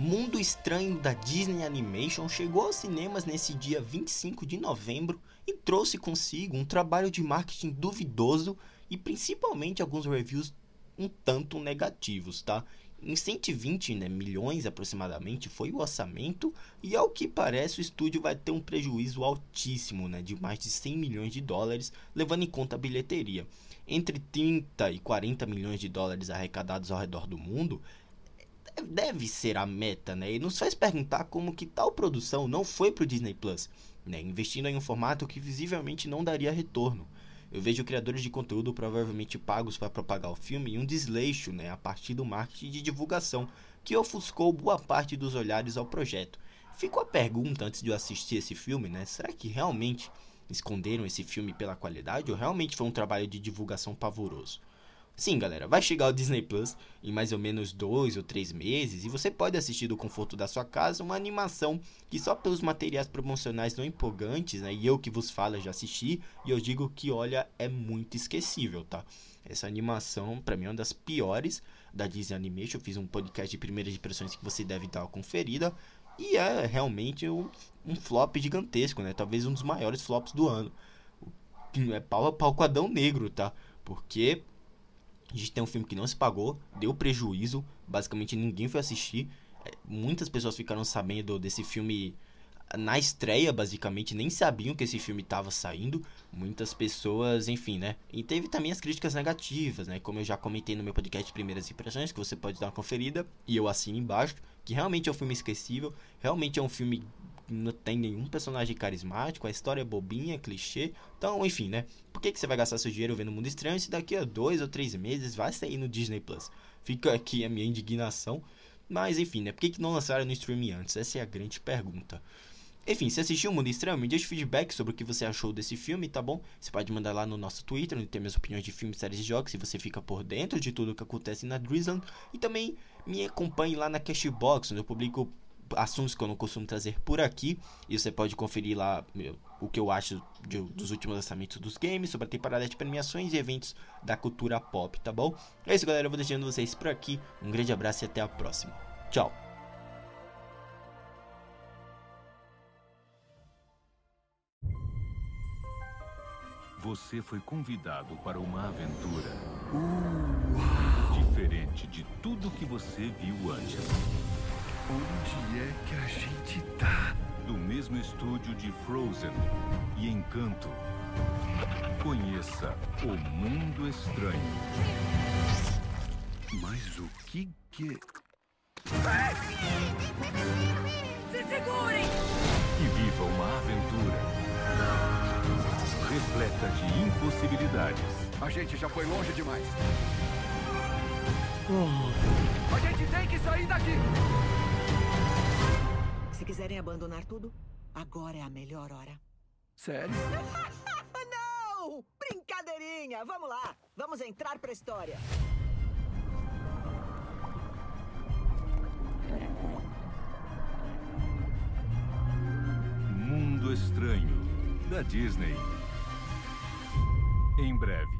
Mundo Estranho da Disney Animation chegou aos cinemas nesse dia 25 de novembro e trouxe consigo um trabalho de marketing duvidoso e principalmente alguns reviews um tanto negativos, tá? Em 120 né, milhões aproximadamente foi o orçamento e ao que parece o estúdio vai ter um prejuízo altíssimo, né, de mais de 100 milhões de dólares, levando em conta a bilheteria. Entre 30 e 40 milhões de dólares arrecadados ao redor do mundo deve ser a meta, né? E nos faz perguntar como que tal produção não foi para o Disney Plus, né? Investindo em um formato que visivelmente não daria retorno. Eu vejo criadores de conteúdo provavelmente pagos para propagar o filme e um desleixo né, a partir do marketing de divulgação que ofuscou boa parte dos olhares ao projeto. Ficou a pergunta antes de eu assistir esse filme, né? Será que realmente esconderam esse filme pela qualidade ou realmente foi um trabalho de divulgação pavoroso? Sim, galera, vai chegar o Disney Plus em mais ou menos dois ou três meses e você pode assistir do conforto da sua casa uma animação que só pelos materiais promocionais não empolgantes, né? E eu que vos falo já assisti e eu digo que olha é muito esquecível, tá? Essa animação para mim é uma das piores da Disney Animation. Eu fiz um podcast de primeiras impressões que você deve dar uma conferida e é realmente um, um flop gigantesco, né? Talvez um dos maiores flops do ano. É pau a pau com Negro, tá? Porque a gente tem um filme que não se pagou, deu prejuízo, basicamente ninguém foi assistir. É, muitas pessoas ficaram sabendo desse filme na estreia, basicamente, nem sabiam que esse filme estava saindo. Muitas pessoas, enfim, né? E teve também as críticas negativas, né? Como eu já comentei no meu podcast Primeiras Impressões, que você pode dar uma conferida, e eu assino embaixo, que realmente é um filme esquecível, realmente é um filme não tem nenhum personagem carismático, a história é bobinha, clichê. Então, enfim, né? Por que, que você vai gastar seu dinheiro vendo Mundo Estranho se daqui a dois ou três meses vai sair no Disney Plus? Fica aqui a minha indignação. Mas, enfim, né? Por que, que não lançaram no streaming antes? Essa é a grande pergunta. Enfim, se assistiu o Mundo Estranho, me deixe feedback sobre o que você achou desse filme, tá bom? Você pode mandar lá no nosso Twitter, onde tem minhas opiniões de filmes, séries e jogos, se você fica por dentro de tudo que acontece na Drizzland. E também me acompanhe lá na Cashbox, onde eu publico assuntos que eu não costumo trazer por aqui. E você pode conferir lá meu, o que eu acho de, dos últimos lançamentos dos games, sobre a temporada de premiações e eventos da cultura pop, tá bom? É isso, galera. Eu vou deixando vocês por aqui. Um grande abraço e até a próxima. Tchau. Você foi convidado para uma aventura uh, diferente de tudo que você viu antes. Onde é que a gente tá? Do mesmo estúdio de Frozen e Encanto. Conheça O Mundo Estranho. Mas o que que... Se segurem! E viva uma aventura impossibilidades. A gente já foi longe demais. Oh. A gente tem que sair daqui! Se quiserem abandonar tudo, agora é a melhor hora. Sério? Não! Brincadeirinha! Vamos lá! Vamos entrar pra história. Mundo Estranho, da Disney. Em breve.